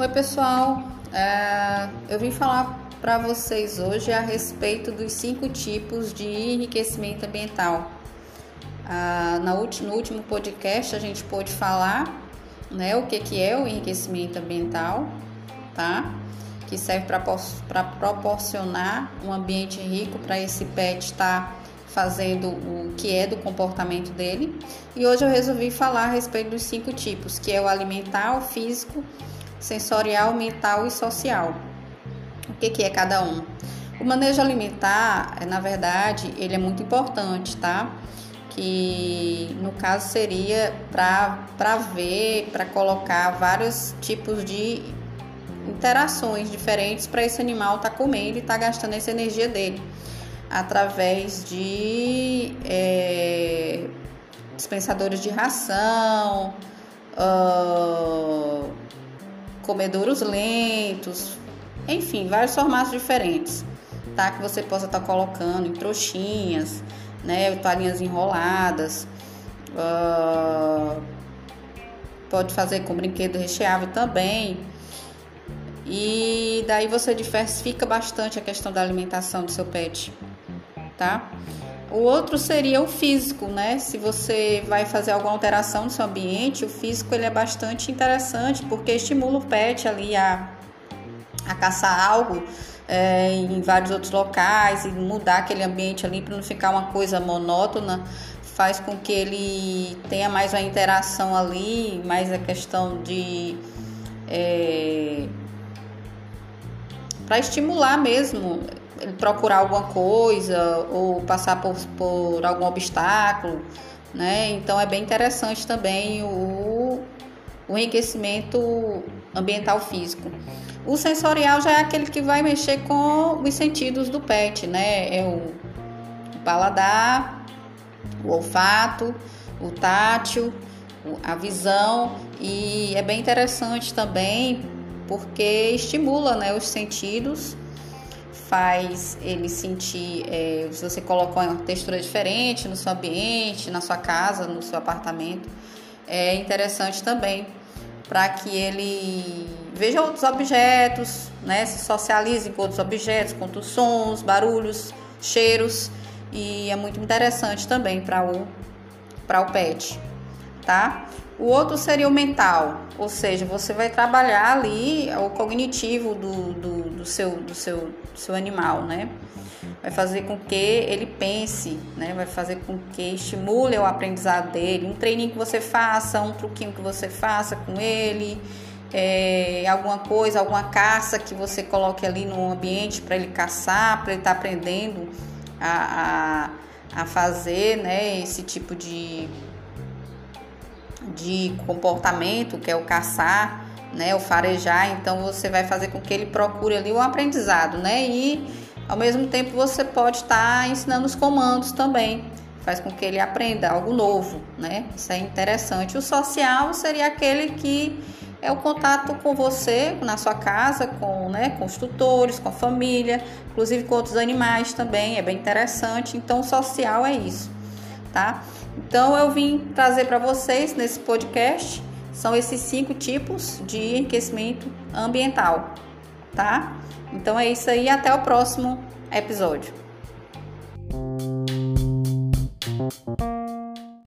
Oi, pessoal. É, eu vim falar para vocês hoje a respeito dos cinco tipos de enriquecimento ambiental. Ah, no último podcast a gente pôde falar né, o que, que é o enriquecimento ambiental, tá? Que serve para proporcionar um ambiente rico para esse pet estar tá fazendo o que é do comportamento dele. E hoje eu resolvi falar a respeito dos cinco tipos, que é o alimentar, o físico, sensorial, mental e social. O que, que é cada um? O manejo alimentar, na verdade, ele é muito importante, tá? Que no caso seria para ver, para colocar vários tipos de interações diferentes para esse animal estar tá comendo e estar tá gastando essa energia dele através de é, dispensadores de ração, uh, comedouros lentos, enfim, vários formatos diferentes, tá? Que você possa estar tá colocando em trouxinhas, né? Toalhinhas enroladas. Uh, pode fazer com brinquedo recheável também. E daí você diversifica bastante a questão da alimentação do seu pet tá? O outro seria o físico, né? Se você vai fazer alguma alteração no seu ambiente, o físico ele é bastante interessante porque estimula o pet ali a, a caçar algo é, em vários outros locais e mudar aquele ambiente ali para não ficar uma coisa monótona, faz com que ele tenha mais uma interação ali, mais a questão de é, para estimular mesmo procurar alguma coisa ou passar por, por algum obstáculo, né? Então é bem interessante também o, o enriquecimento ambiental físico. O sensorial já é aquele que vai mexer com os sentidos do pet, né? É o paladar, o olfato, o tátil, a visão e é bem interessante também porque estimula né, os sentidos faz ele sentir, é, se você colocou uma textura diferente no seu ambiente, na sua casa, no seu apartamento, é interessante também para que ele veja outros objetos, né, se socialize com outros objetos, com outros sons, barulhos, cheiros. E é muito interessante também para o para o pet, tá? O outro seria o mental, ou seja, você vai trabalhar ali o cognitivo do, do, do, seu, do, seu, do seu animal, né? Vai fazer com que ele pense, né? Vai fazer com que estimule o aprendizado dele. Um treininho que você faça, um truquinho que você faça com ele, é, alguma coisa, alguma caça que você coloque ali no ambiente para ele caçar, para ele estar tá aprendendo a, a, a fazer, né? Esse tipo de de comportamento, que é o caçar, né, o farejar, então você vai fazer com que ele procure ali o aprendizado, né? E ao mesmo tempo você pode estar tá ensinando os comandos também, faz com que ele aprenda algo novo, né? Isso é interessante. O social seria aquele que é o contato com você, na sua casa, com, né, com os tutores, com a família, inclusive com outros animais também, é bem interessante. Então, social é isso, tá? Então eu vim trazer para vocês nesse podcast são esses cinco tipos de enriquecimento ambiental, tá? Então é isso aí, até o próximo episódio.